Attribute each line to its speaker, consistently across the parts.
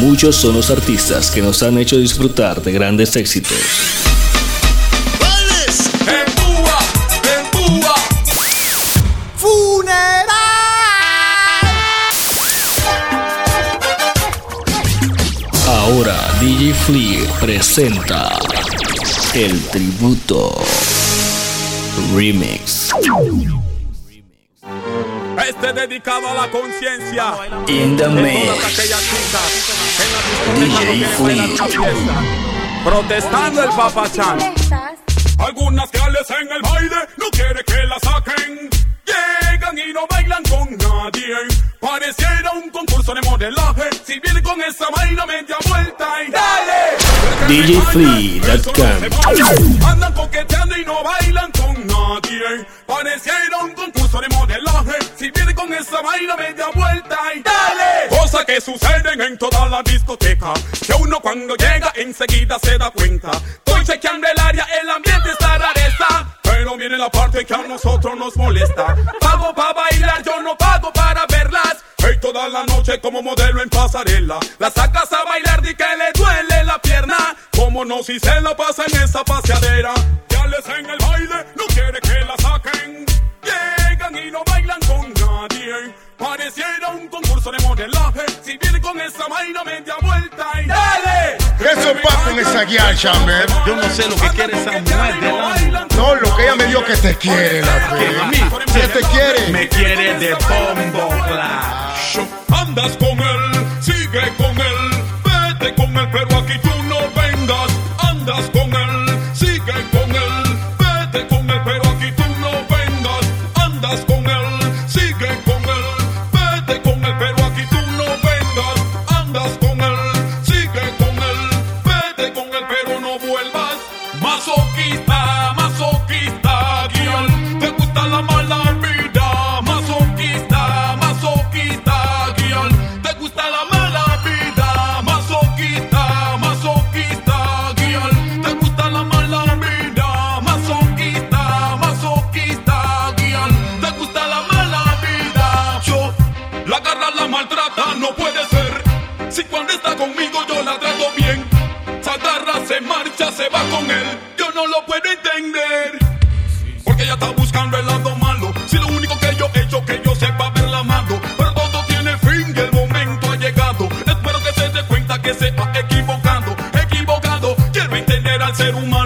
Speaker 1: Muchos son los artistas que nos han hecho disfrutar de grandes éxitos. Ahora DJ Flea presenta el tributo remix.
Speaker 2: Este dedicado a la conciencia.
Speaker 1: In the mix. DJ
Speaker 2: Protestando el papachán. Algunas gales en el baile no quiere que la saquen. Llegan y no bailan con nadie. Pareciera un concurso de modelaje. Si viene con esa vaina media vuelta y dale. Andan coqueteando y no bailan con nadie. Pareciera un concurso de modelaje. Si viene con esa vaina, media vuelta y dale. Cosas que suceden en toda la discoteca. Que uno cuando llega enseguida se da cuenta. Estoy chequeando el área, el ambiente está rareza. Pero viene la parte que a nosotros nos molesta. Pago para bailar, yo no pago para verlas. Hey, toda la noche como modelo en pasarela. La sacas a bailar y que le duele la pierna. Como no si se la pasa en esa paseadera. Ya les en el
Speaker 3: Yo no sé lo que quiere esa mujer del ángulo.
Speaker 4: No, lo que ella me dio que te quiere, la fe. Que ¿Qué te quiere?
Speaker 3: Me quiere de bombo clash.
Speaker 2: Andas con él. ser humano.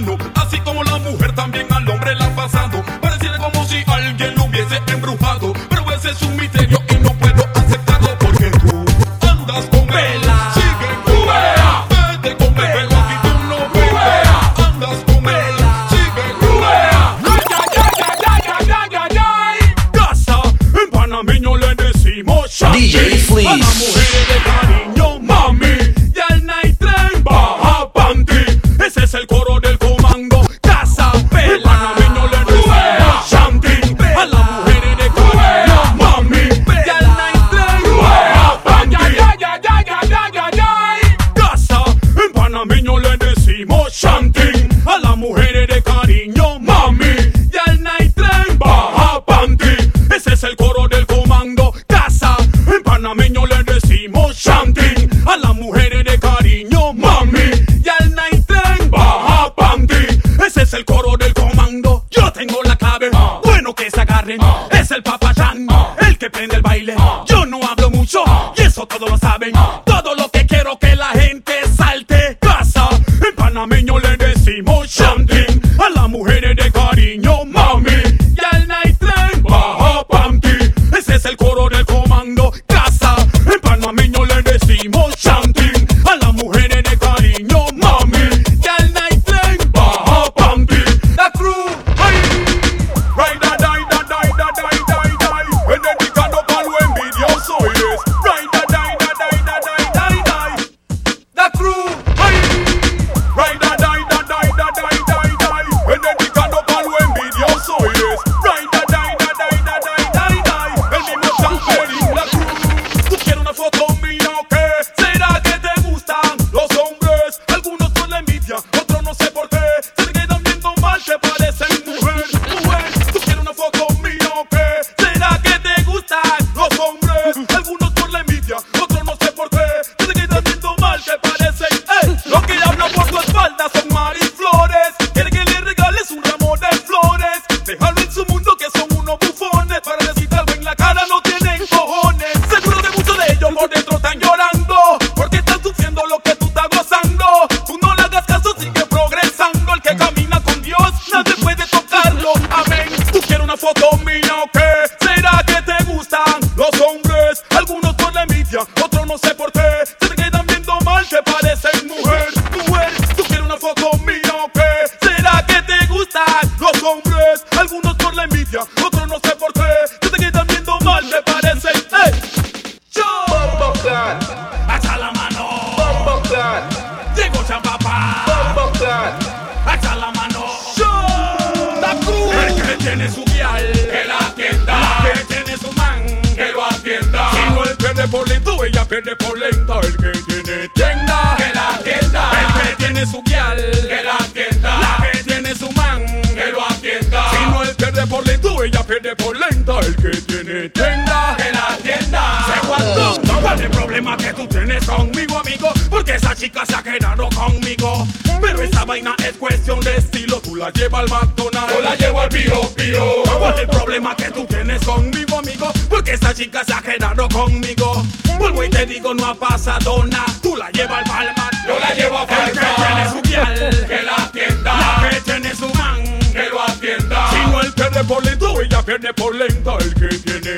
Speaker 2: la lleva al
Speaker 5: McDonald's
Speaker 6: o la llevo al piro
Speaker 5: piro. Por el problema que tú tienes conmigo, amigo, porque esa chica se ha quedado conmigo. Vuelvo y te digo, no ha pasado nada. Tú la llevas al palma,
Speaker 6: yo la llevo a falta.
Speaker 5: El que tiene su piel,
Speaker 6: que la atienda.
Speaker 5: La que tiene su man,
Speaker 6: que lo atienda.
Speaker 5: Si no, el pierde por lento, ella pierde por lento. El que tiene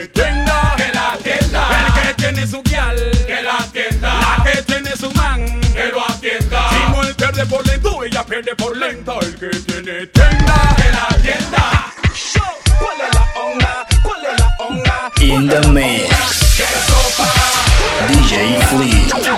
Speaker 6: la
Speaker 5: pierde por lenta. El que tiene tienda
Speaker 6: en la tienda.
Speaker 5: Show, ¿Cuál es la onda? ¿Cuál es la onda?
Speaker 1: In the mix. DJ
Speaker 5: Fleet.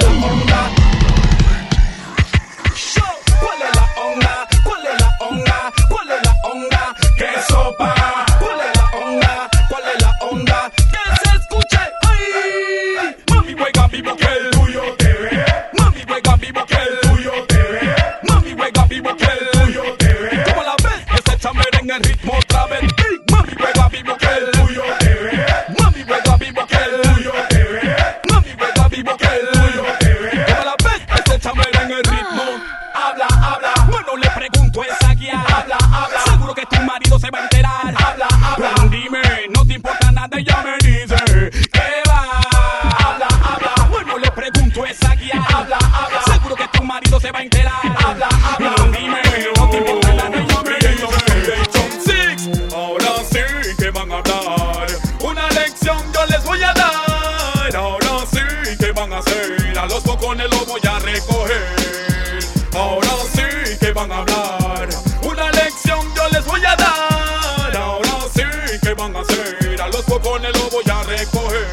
Speaker 5: morir, a
Speaker 2: los focones lo voy a recoger.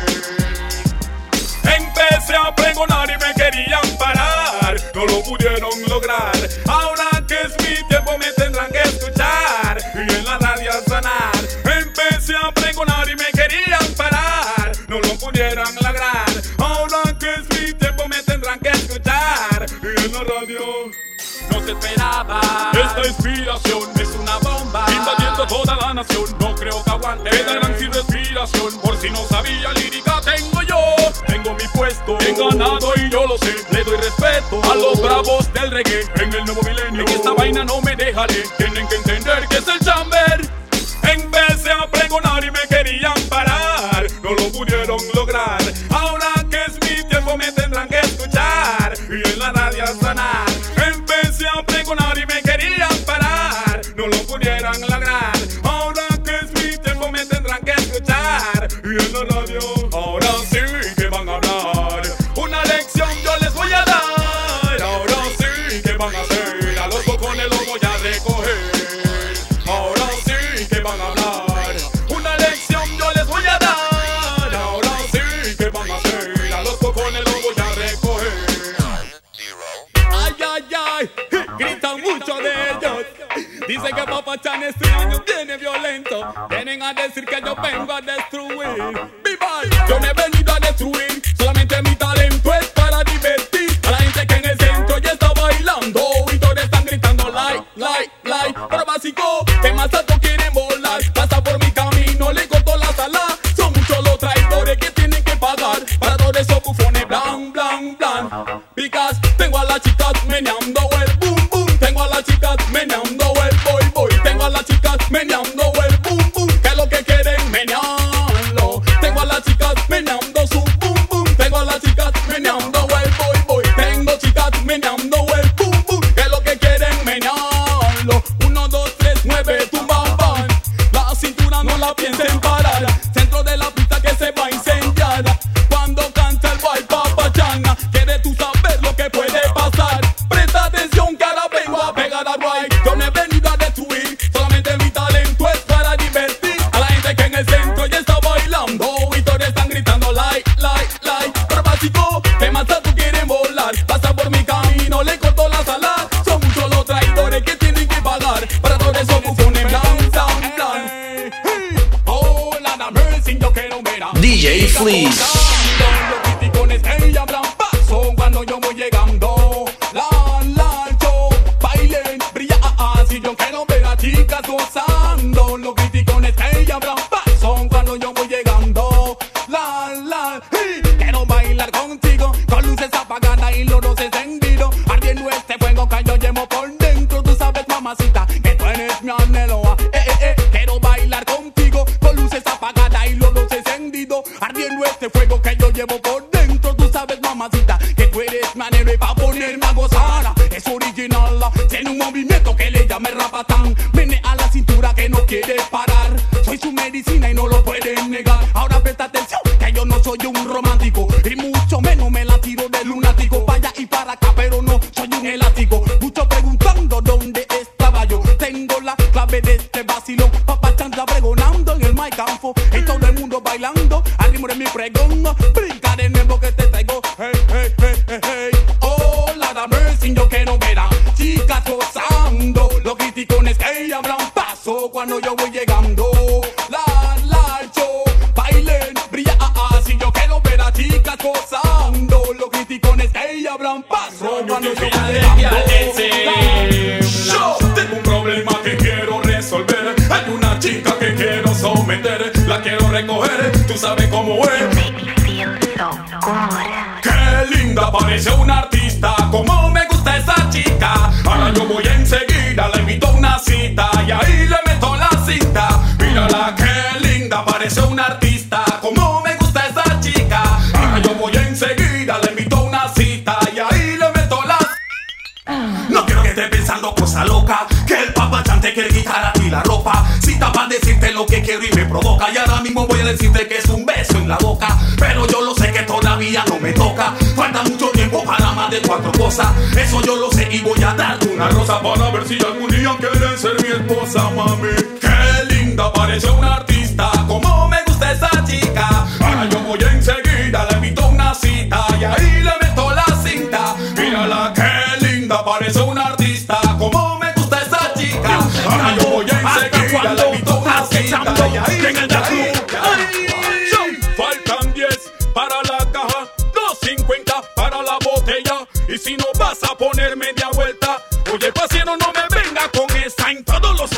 Speaker 2: Empecé a pregonar y me querían parar, no lo pudieron lograr. Ahora que es mi tiempo me tendrán que escuchar y en la radio sanar. Empecé a pregonar y me querían parar, no lo pudieron lograr. Ahora que es mi tiempo me tendrán que escuchar y en la radio
Speaker 5: no se esperaba.
Speaker 2: Esta inspiración
Speaker 5: es una bomba
Speaker 2: invadiendo toda la nación. No creo que mantengan sin respiración. Por si no sabía, lírica tengo yo. Tengo mi puesto, he ganado y yo lo sé. Le doy respeto a los bravos del reggae en el nuevo milenio. En esta vaina no me dejaré. Tienen que entender que es el
Speaker 5: ay, gritan mucho de ellos. Dicen que este año viene violento. Vienen a decir que yo vengo a destruir. ¡Viva! Yo he venido a destruir.
Speaker 1: DJ
Speaker 2: Fleece. y con esta ella habrán paso. Cuando yo Yo tengo un problema que quiero resolver. Hay una chica que quiero someter, la quiero recoger. Tú sabes cómo es. Qué linda parece una artista, como me gusta esa chica. Ahora yo voy enseguida, le invito a una cita. loca. Que el papá chante, que el a ti la ropa. Si para decirte lo que quiero y me provoca. Y ahora mismo voy a decirte que es un beso en la boca. Pero yo lo sé que todavía no me toca. Falta mucho tiempo para más de cuatro cosas. Eso yo lo sé y voy a darte una rosa para ver si algún día quieren ser mi esposa, mami. Qué linda, parece una artista. Como me gusta esa chica.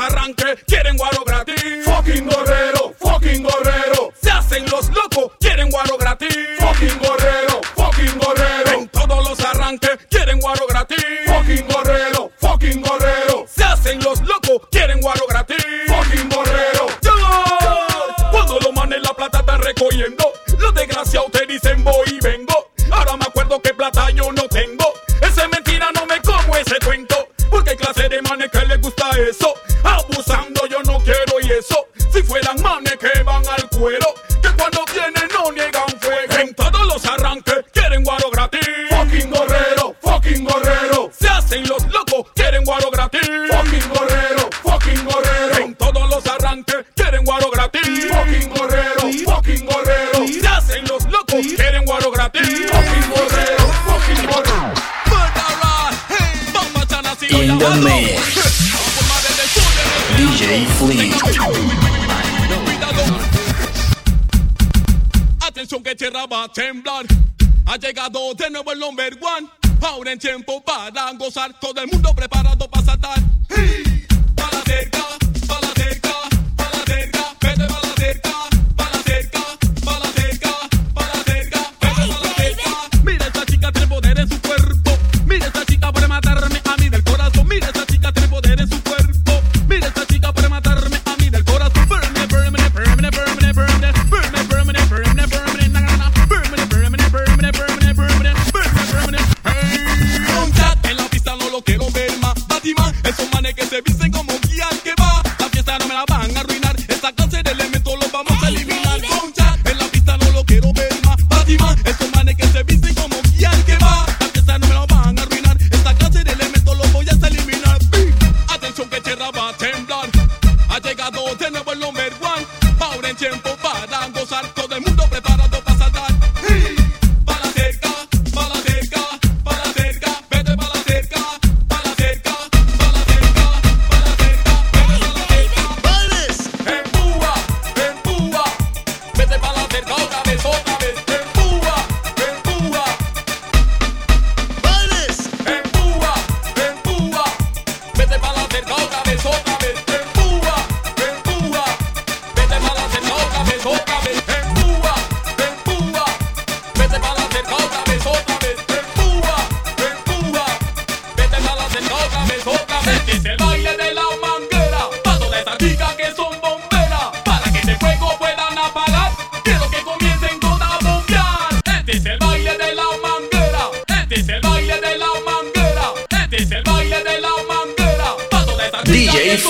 Speaker 2: arranque. Quieren guaro temblar. Ha llegado de nuevo el number one. Ahora en tiempo para gozar. Todo el mundo prepara.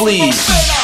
Speaker 2: please.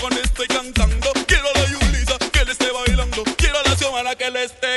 Speaker 2: con esto y cantando. Quiero a la Yulisa que le esté bailando. Quiero a la Xiomara que le esté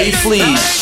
Speaker 2: Safely.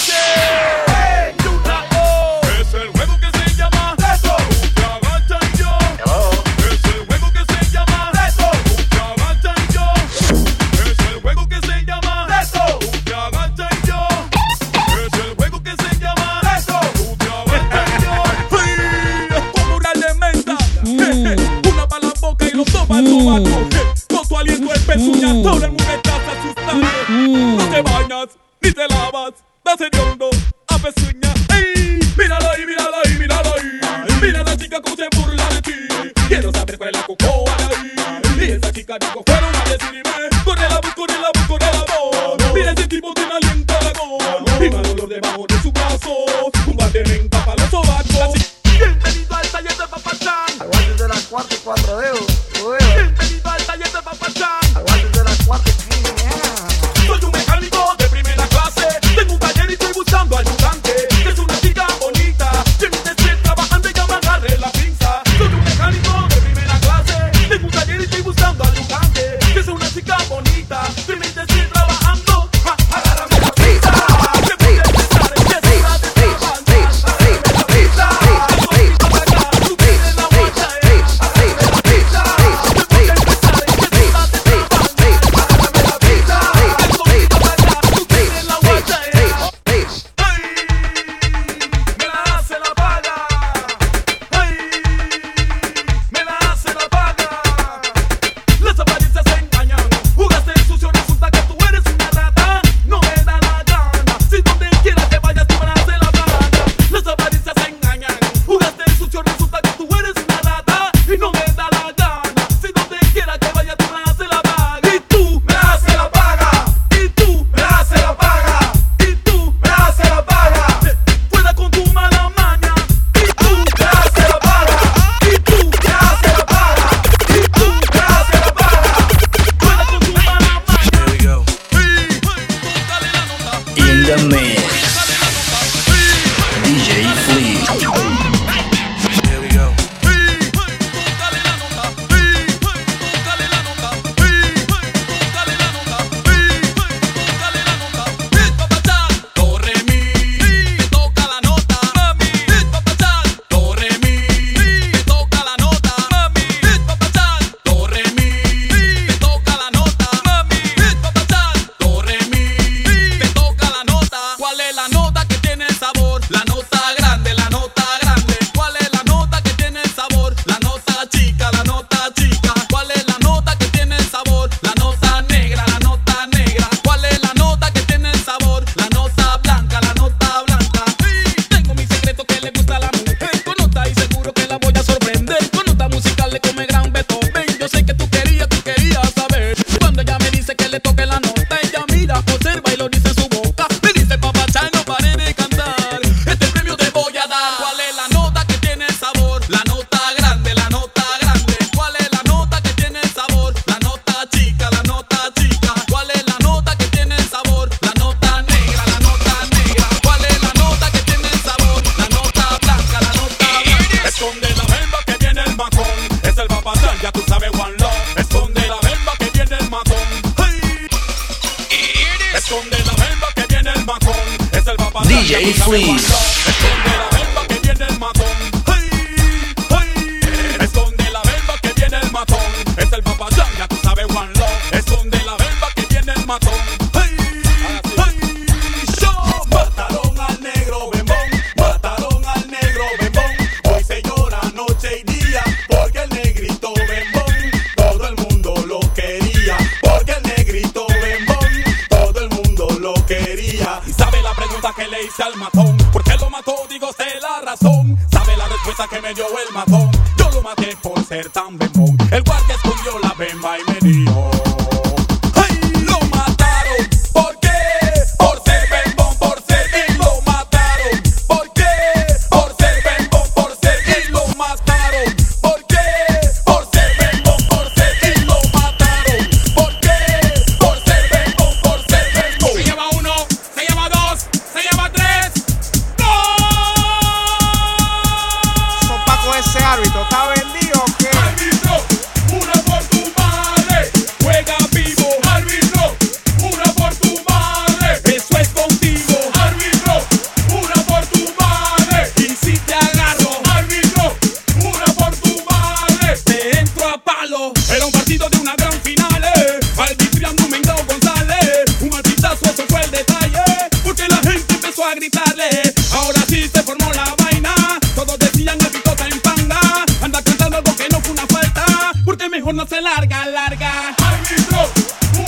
Speaker 2: por no
Speaker 7: se
Speaker 2: larga, larga. Ay, mi bro,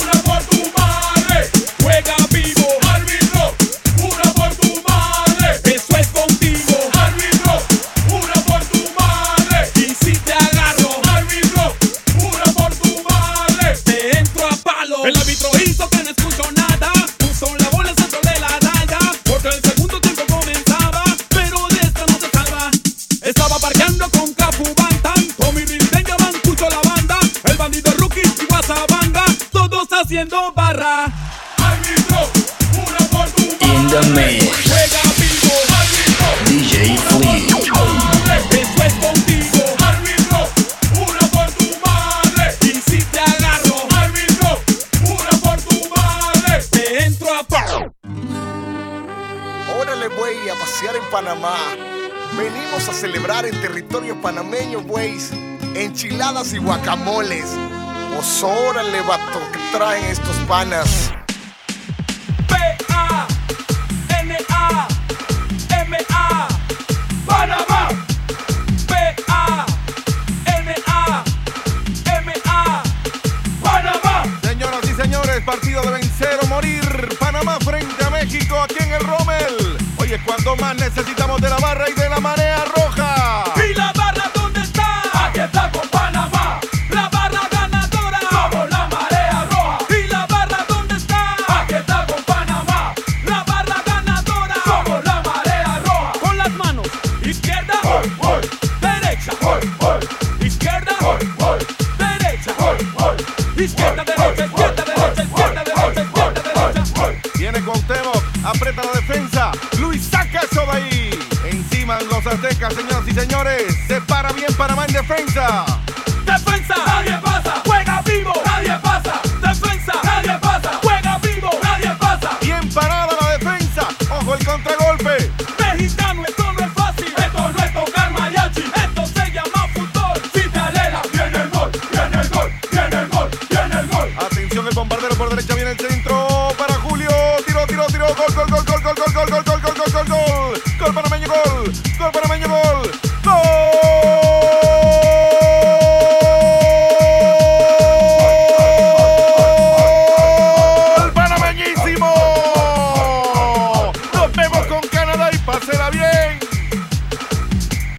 Speaker 2: una
Speaker 8: enchiladas y guacamoles. Pues órale, vato, que traen estos panas.
Speaker 2: P-A-N-A-M-A, Panamá. P-A-N-A-M-A, Panamá.
Speaker 4: Señoras y señores, partido de vencer o morir. Panamá frente a México, aquí en el Rommel. Oye, cuando más necesitamos de la barra y de señores, se para bien Panamá en defensa.